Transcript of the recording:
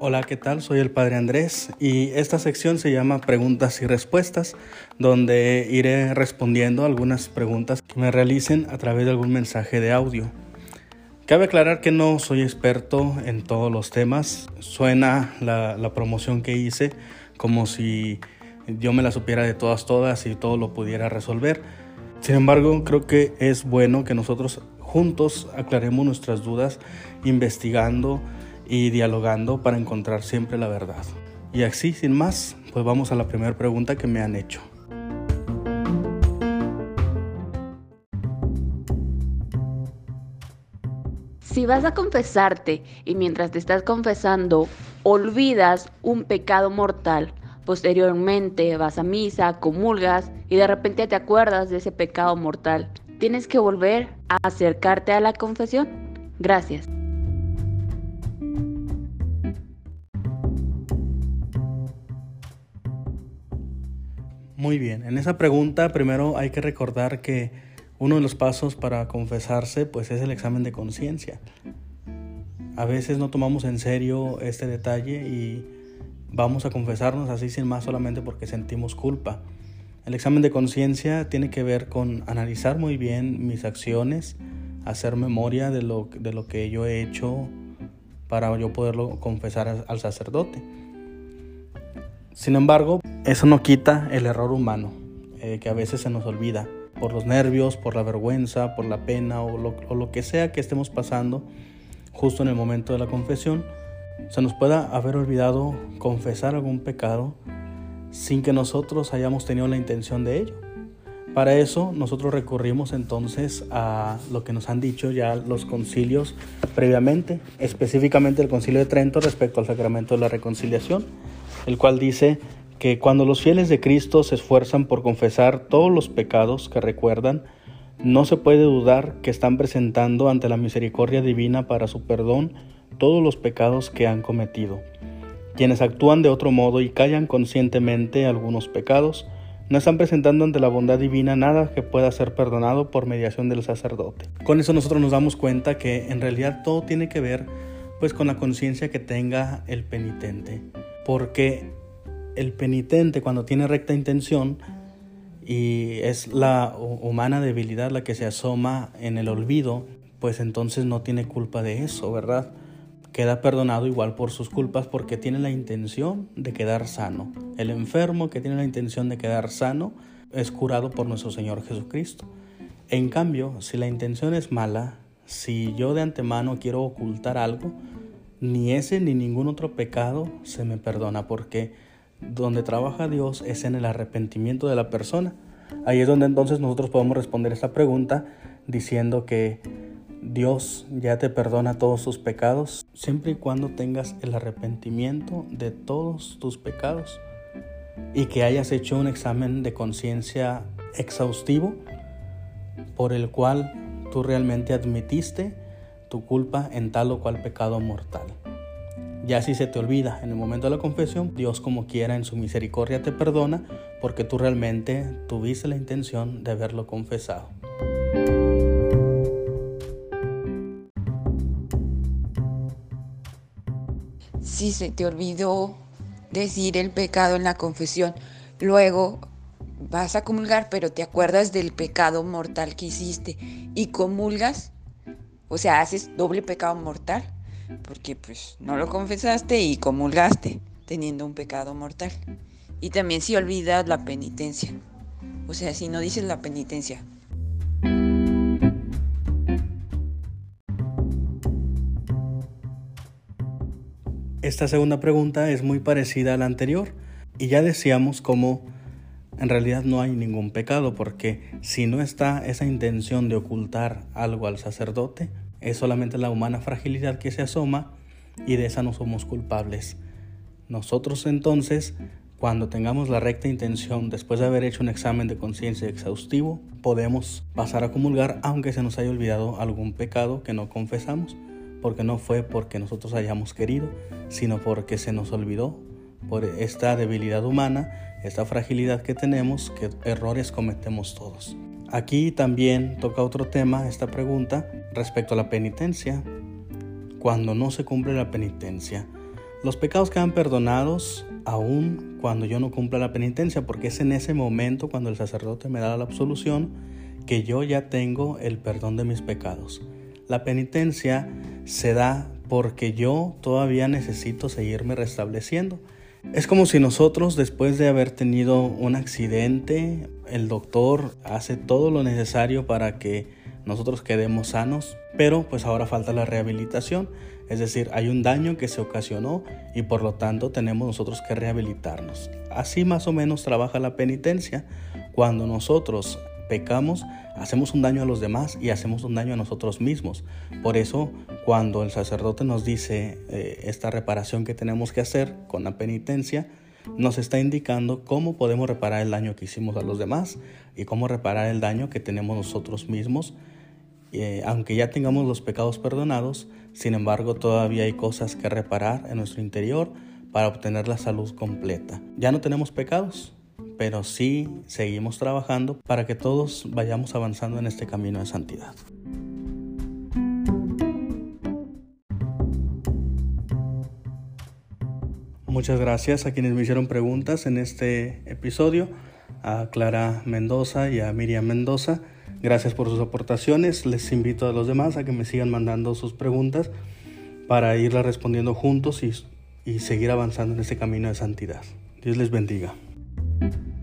Hola, ¿qué tal? Soy el Padre Andrés y esta sección se llama Preguntas y Respuestas, donde iré respondiendo algunas preguntas que me realicen a través de algún mensaje de audio. Cabe aclarar que no soy experto en todos los temas. Suena la, la promoción que hice como si yo me la supiera de todas, todas y todo lo pudiera resolver. Sin embargo, creo que es bueno que nosotros juntos aclaremos nuestras dudas investigando y dialogando para encontrar siempre la verdad. Y así, sin más, pues vamos a la primera pregunta que me han hecho. Si vas a confesarte y mientras te estás confesando olvidas un pecado mortal, posteriormente vas a misa, comulgas y de repente te acuerdas de ese pecado mortal, tienes que volver a acercarte a la confesión. Gracias. Muy bien, en esa pregunta primero hay que recordar que uno de los pasos para confesarse pues es el examen de conciencia. A veces no tomamos en serio este detalle y vamos a confesarnos así sin más solamente porque sentimos culpa. El examen de conciencia tiene que ver con analizar muy bien mis acciones, hacer memoria de lo, de lo que yo he hecho para yo poderlo confesar al sacerdote. Sin embargo, eso no quita el error humano, eh, que a veces se nos olvida, por los nervios, por la vergüenza, por la pena o lo, o lo que sea que estemos pasando justo en el momento de la confesión, se nos pueda haber olvidado confesar algún pecado sin que nosotros hayamos tenido la intención de ello. Para eso nosotros recurrimos entonces a lo que nos han dicho ya los concilios previamente, específicamente el concilio de Trento respecto al sacramento de la reconciliación, el cual dice que cuando los fieles de Cristo se esfuerzan por confesar todos los pecados que recuerdan, no se puede dudar que están presentando ante la misericordia divina para su perdón todos los pecados que han cometido. Quienes actúan de otro modo y callan conscientemente algunos pecados, no están presentando ante la bondad divina nada que pueda ser perdonado por mediación del sacerdote. Con eso nosotros nos damos cuenta que en realidad todo tiene que ver pues con la conciencia que tenga el penitente porque el penitente cuando tiene recta intención y es la humana debilidad la que se asoma en el olvido, pues entonces no tiene culpa de eso, ¿verdad? Queda perdonado igual por sus culpas porque tiene la intención de quedar sano. El enfermo que tiene la intención de quedar sano es curado por nuestro Señor Jesucristo. En cambio, si la intención es mala, si yo de antemano quiero ocultar algo, ni ese ni ningún otro pecado se me perdona porque donde trabaja Dios es en el arrepentimiento de la persona. Ahí es donde entonces nosotros podemos responder esta pregunta diciendo que Dios ya te perdona todos tus pecados siempre y cuando tengas el arrepentimiento de todos tus pecados y que hayas hecho un examen de conciencia exhaustivo por el cual tú realmente admitiste tu culpa en tal o cual pecado mortal. Ya si se te olvida en el momento de la confesión, Dios como quiera en su misericordia te perdona porque tú realmente tuviste la intención de haberlo confesado. Si se te olvidó decir el pecado en la confesión, luego vas a comulgar, pero te acuerdas del pecado mortal que hiciste y comulgas, o sea, haces doble pecado mortal, porque pues no lo confesaste y comulgaste teniendo un pecado mortal. Y también si olvidas la penitencia, o sea, si no dices la penitencia. Esta segunda pregunta es muy parecida a la anterior y ya decíamos cómo en realidad no hay ningún pecado porque si no está esa intención de ocultar algo al sacerdote, es solamente la humana fragilidad que se asoma y de esa no somos culpables. Nosotros entonces, cuando tengamos la recta intención, después de haber hecho un examen de conciencia exhaustivo, podemos pasar a comulgar aunque se nos haya olvidado algún pecado que no confesamos, porque no fue porque nosotros hayamos querido, sino porque se nos olvidó por esta debilidad humana, esta fragilidad que tenemos, que errores cometemos todos. Aquí también toca otro tema, esta pregunta, respecto a la penitencia. Cuando no se cumple la penitencia, los pecados quedan perdonados aún cuando yo no cumpla la penitencia, porque es en ese momento cuando el sacerdote me da la absolución que yo ya tengo el perdón de mis pecados. La penitencia se da porque yo todavía necesito seguirme restableciendo. Es como si nosotros después de haber tenido un accidente, el doctor hace todo lo necesario para que nosotros quedemos sanos, pero pues ahora falta la rehabilitación, es decir, hay un daño que se ocasionó y por lo tanto tenemos nosotros que rehabilitarnos. Así más o menos trabaja la penitencia. Cuando nosotros pecamos, hacemos un daño a los demás y hacemos un daño a nosotros mismos. Por eso, cuando el sacerdote nos dice eh, esta reparación que tenemos que hacer con la penitencia, nos está indicando cómo podemos reparar el daño que hicimos a los demás y cómo reparar el daño que tenemos nosotros mismos. Eh, aunque ya tengamos los pecados perdonados, sin embargo todavía hay cosas que reparar en nuestro interior para obtener la salud completa. Ya no tenemos pecados, pero sí seguimos trabajando para que todos vayamos avanzando en este camino de santidad. Muchas gracias a quienes me hicieron preguntas en este episodio, a Clara Mendoza y a Miriam Mendoza. Gracias por sus aportaciones. Les invito a los demás a que me sigan mandando sus preguntas para irlas respondiendo juntos y, y seguir avanzando en este camino de santidad. Dios les bendiga. Thank you